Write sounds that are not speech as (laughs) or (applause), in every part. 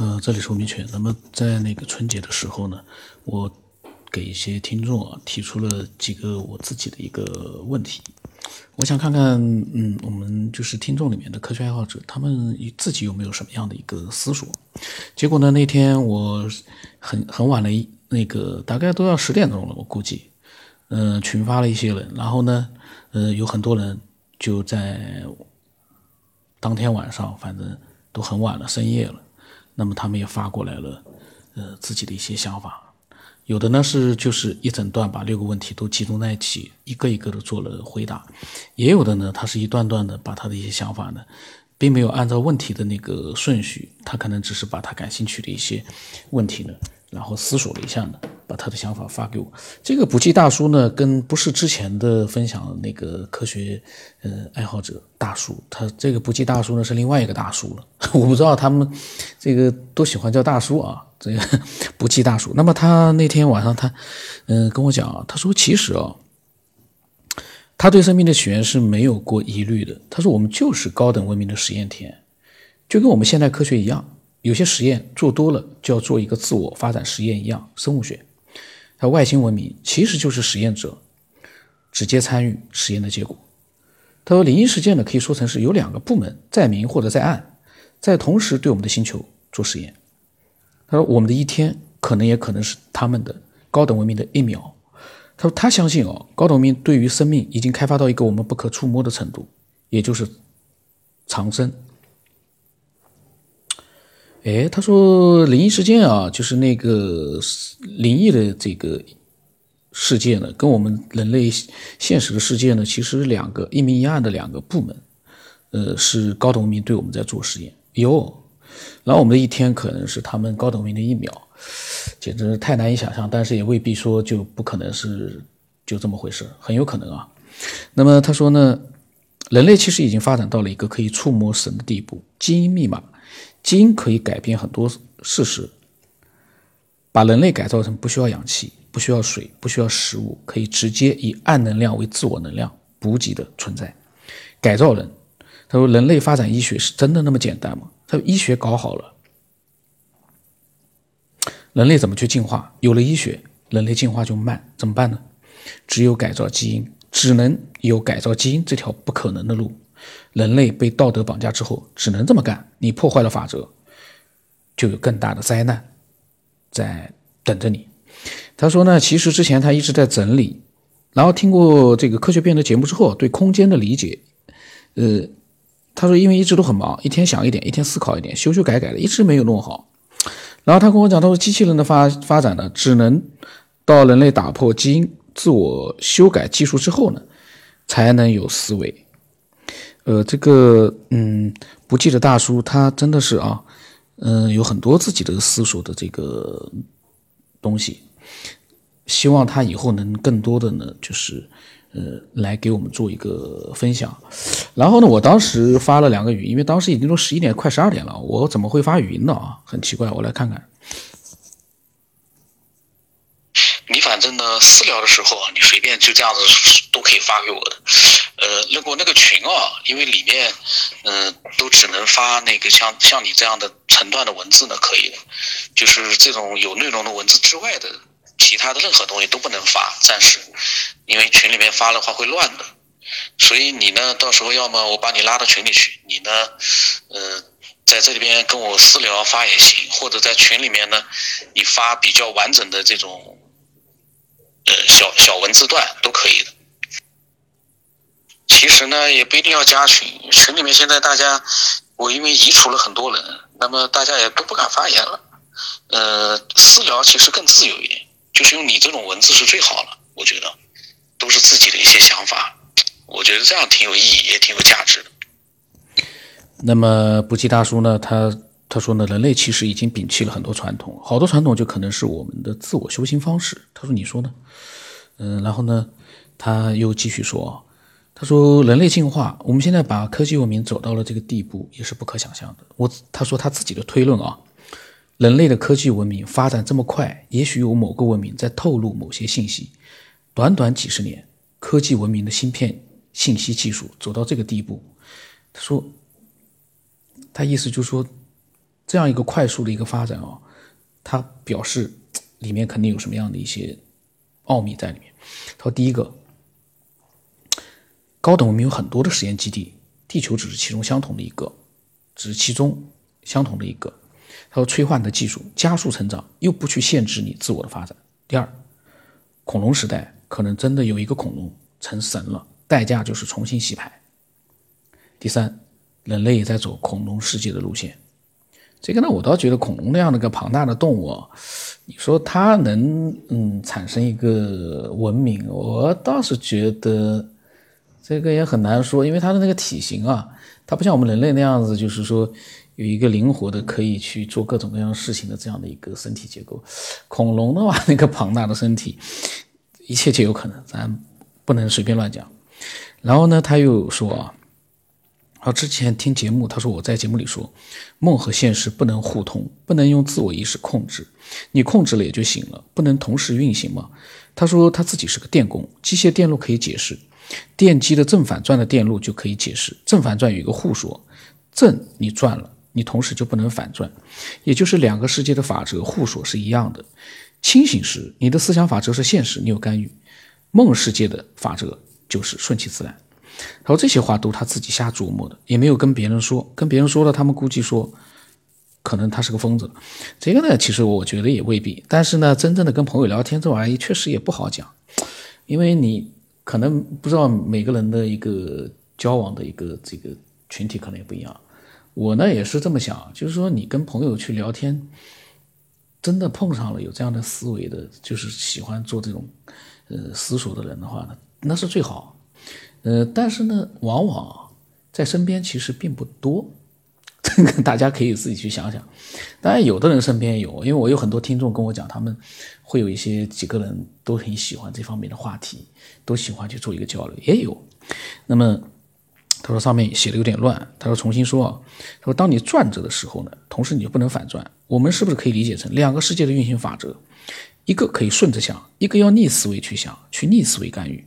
呃，这里是吴明全。那么在那个春节的时候呢，我给一些听众啊提出了几个我自己的一个问题，我想看看，嗯，我们就是听众里面的科学爱好者，他们自己有没有什么样的一个思索？结果呢，那天我很很晚了，那个大概都要十点钟了，我估计，嗯，群发了一些人，然后呢，呃，有很多人就在当天晚上，反正都很晚了，深夜了。那么他们也发过来了，呃，自己的一些想法，有的呢是就是一整段把六个问题都集中在一起，一个一个的做了回答，也有的呢，他是一段段的把他的一些想法呢，并没有按照问题的那个顺序，他可能只是把他感兴趣的一些问题呢。然后思索了一下呢，把他的想法发给我。这个补记大叔呢，跟不是之前的分享那个科学呃爱好者大叔，他这个补记大叔呢是另外一个大叔了。(laughs) 我不知道他们这个都喜欢叫大叔啊，这个补记大叔。那么他那天晚上他嗯跟我讲，他说其实啊，他对生命的起源是没有过疑虑的。他说我们就是高等文明的实验田，就跟我们现代科学一样。有些实验做多了就要做一个自我发展实验一样，生物学，它外星文明其实就是实验者直接参与实验的结果。他说，灵异事件呢可以说成是有两个部门在明或者在暗，在同时对我们的星球做实验。他说，我们的一天可能也可能是他们的高等文明的一秒。他说，他相信哦，高等文明对于生命已经开发到一个我们不可触摸的程度，也就是长生。哎，他说灵异事件啊，就是那个灵异的这个世界呢，跟我们人类现实的世界呢，其实两个一明一暗的两个部门，呃，是高等文明对我们在做实验哟。然后我们的一天可能是他们高等文明的一秒，简直太难以想象，但是也未必说就不可能是就这么回事，很有可能啊。那么他说呢，人类其实已经发展到了一个可以触摸神的地步，基因密码。基因可以改变很多事实，把人类改造成不需要氧气、不需要水、不需要食物，可以直接以暗能量为自我能量补给的存在。改造人，他说：“人类发展医学是真的那么简单吗？”他说：“医学搞好了，人类怎么去进化？有了医学，人类进化就慢，怎么办呢？只有改造基因，只能有改造基因这条不可能的路。”人类被道德绑架之后，只能这么干。你破坏了法则，就有更大的灾难在等着你。他说呢，其实之前他一直在整理，然后听过这个科学辩论节目之后，对空间的理解，呃，他说因为一直都很忙，一天想一点，一天思考一点，修修改改的，一直没有弄好。然后他跟我讲，他说机器人的发发展呢，只能到人类打破基因自我修改技术之后呢，才能有思维。呃，这个嗯，不记得大叔，他真的是啊，嗯，有很多自己的思索的这个东西，希望他以后能更多的呢，就是呃，来给我们做一个分享。然后呢，我当时发了两个语音，因为当时已经都十一点快十二点了，我怎么会发语音呢？啊，很奇怪，我来看看。你反正呢，私聊的时候啊，你随便就这样子都可以发给我的。呃，如果那个群啊，因为里面，嗯，都只能发那个像像你这样的成段的文字呢，可以的。就是这种有内容的文字之外的，其他的任何东西都不能发，暂时，因为群里面发的话会乱的。所以你呢，到时候要么我把你拉到群里去，你呢，呃，在这里边跟我私聊发也行，或者在群里面呢，你发比较完整的这种。呃，小小文字段都可以的。其实呢，也不一定要加群，群里面现在大家，我因为移除了很多人，那么大家也都不敢发言了。呃，私聊其实更自由一点，就是用你这种文字是最好了，我觉得，都是自己的一些想法，我觉得这样挺有意义，也挺有价值的。那么，不计大叔呢，他。他说呢，人类其实已经摒弃了很多传统，好多传统就可能是我们的自我修行方式。他说，你说呢？嗯，然后呢，他又继续说，他说人类进化，我们现在把科技文明走到了这个地步，也是不可想象的。我他说他自己的推论啊，人类的科技文明发展这么快，也许有某个文明在透露某些信息。短短几十年，科技文明的芯片信息技术走到这个地步，他说，他意思就是说。这样一个快速的一个发展啊，它表示里面肯定有什么样的一些奥秘在里面。他说，第一个，高等文明有很多的实验基地，地球只是其中相同的一个，只是其中相同的一个。他说，催化你的技术，加速成长，又不去限制你自我的发展。第二，恐龙时代可能真的有一个恐龙成神了，代价就是重新洗牌。第三，人类也在走恐龙世界的路线。这个呢，我倒觉得恐龙那样的个庞大的动物，你说它能嗯产生一个文明，我倒是觉得这个也很难说，因为它的那个体型啊，它不像我们人类那样子，就是说有一个灵活的可以去做各种各样事情的这样的一个身体结构。恐龙的话，那个庞大的身体，一切皆有可能，咱不能随便乱讲。然后呢，他又说啊。好，之前听节目，他说我在节目里说，梦和现实不能互通，不能用自我意识控制，你控制了也就行了，不能同时运行吗？他说他自己是个电工，机械电路可以解释，电机的正反转的电路就可以解释，正反转有一个互说，正你转了，你同时就不能反转，也就是两个世界的法则互说是一样的。清醒时，你的思想法则是现实，你有干预；梦世界的法则就是顺其自然。他说这些话都他自己瞎琢磨的，也没有跟别人说。跟别人说了，他们估计说，可能他是个疯子。这个呢，其实我觉得也未必。但是呢，真正的跟朋友聊天这玩意确实也不好讲，因为你可能不知道每个人的一个交往的一个这个群体可能也不一样。我呢也是这么想，就是说你跟朋友去聊天，真的碰上了有这样的思维的，就是喜欢做这种呃思索的人的话呢，那是最好。呃，但是呢，往往在身边其实并不多，这 (laughs) 个大家可以自己去想想。当然，有的人身边有，因为我有很多听众跟我讲，他们会有一些几个人都很喜欢这方面的话题，都喜欢去做一个交流，也有。那么他说上面写的有点乱，他说重新说啊，他说当你转着的时候呢，同时你就不能反转。我们是不是可以理解成两个世界的运行法则？一个可以顺着想，一个要逆思维去想，去逆思维干预。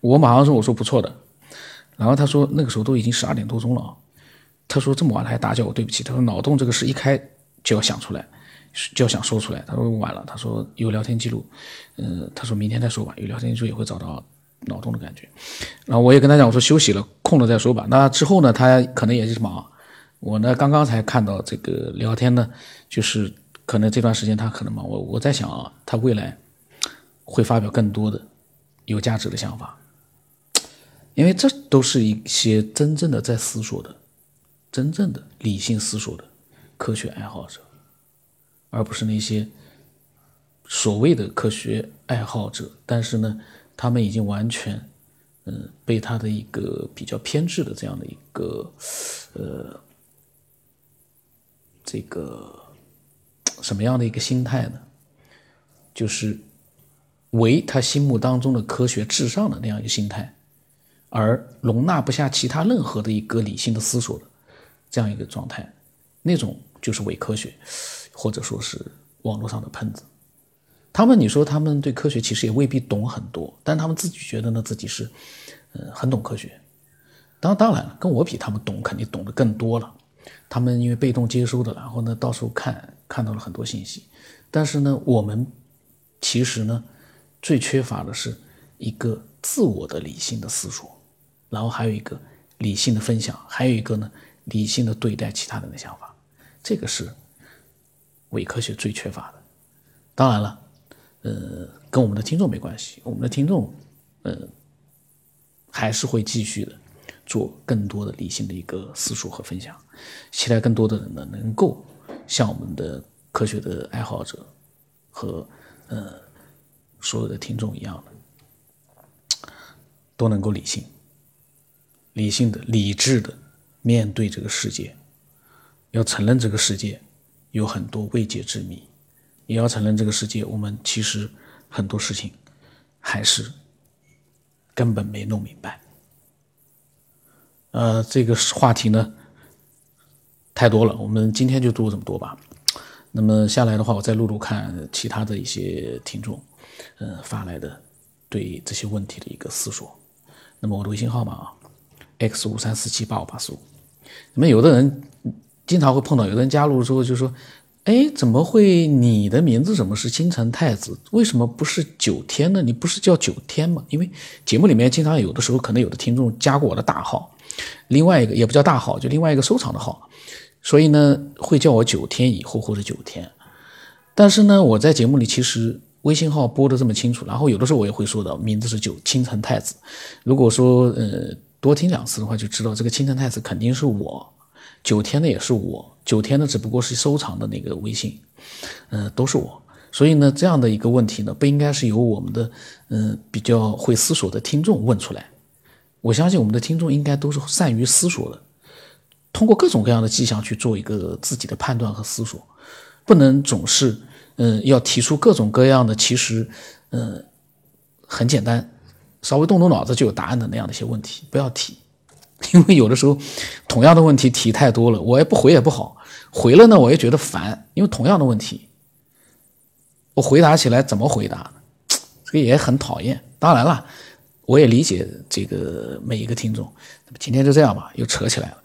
我马上说，我说不错的，然后他说那个时候都已经十二点多钟了啊，他说这么晚了还打搅我，对不起。他说脑洞这个事一开就要想出来，就要想说出来。他说晚了，他说有聊天记录，嗯，他说明天再说吧，有聊天记录也会找到脑洞的感觉。然后我也跟他讲，我说休息了，空了再说吧。那之后呢，他可能也是忙。我呢刚刚才看到这个聊天呢，就是可能这段时间他可能忙。我我在想啊，他未来会发表更多的有价值的想法。因为这都是一些真正的在思索的、真正的理性思索的科学爱好者，而不是那些所谓的科学爱好者。但是呢，他们已经完全，嗯，被他的一个比较偏执的这样的一个，呃，这个什么样的一个心态呢？就是为他心目当中的科学至上的那样一个心态。而容纳不下其他任何的一个理性的思索的这样一个状态，那种就是伪科学，或者说是网络上的喷子。他们，你说他们对科学其实也未必懂很多，但他们自己觉得呢自己是，呃，很懂科学。当当然了，跟我比，他们懂肯定懂得更多了。他们因为被动接收的，然后呢到处看看到了很多信息。但是呢，我们其实呢最缺乏的是一个自我的理性的思索。然后还有一个理性的分享，还有一个呢，理性的对待其他人的想法，这个是伪科学最缺乏的。当然了，呃，跟我们的听众没关系，我们的听众，呃，还是会继续的做更多的理性的一个思索和分享，期待更多的人呢能够像我们的科学的爱好者和呃所有的听众一样的，都能够理性。理性的、理智的面对这个世界，要承认这个世界有很多未解之谜，也要承认这个世界我们其实很多事情还是根本没弄明白。呃，这个话题呢太多了，我们今天就录这么多吧。那么下来的话，我再录录看其他的一些听众嗯发来的对这些问题的一个思索。那么我的微信号码啊。X 五三四七八五八四五，那么有的人经常会碰到有的人加入之后就说：“哎，怎么会你的名字怎么是金城太子？为什么不是九天呢？你不是叫九天吗？”因为节目里面经常有的时候可能有的听众加过我的大号，另外一个也不叫大号，就另外一个收藏的号，所以呢会叫我九天以后或者九天。但是呢，我在节目里其实微信号播的这么清楚，然后有的时候我也会说的名字是九青城太子。如果说呃。多听两次的话，就知道这个青城太子肯定是我，九天的也是我，九天的只不过是收藏的那个微信，嗯，都是我。所以呢，这样的一个问题呢，不应该是由我们的嗯比较会思索的听众问出来。我相信我们的听众应该都是善于思索的，通过各种各样的迹象去做一个自己的判断和思索，不能总是嗯要提出各种各样的其实嗯很简单。稍微动动脑子就有答案的那样的一些问题，不要提，(laughs) 因为有的时候同样的问题提太多了，我也不回也不好，回了呢我也觉得烦，因为同样的问题，我回答起来怎么回答呢？这个也很讨厌。当然了，我也理解这个每一个听众。那么今天就这样吧，又扯起来了。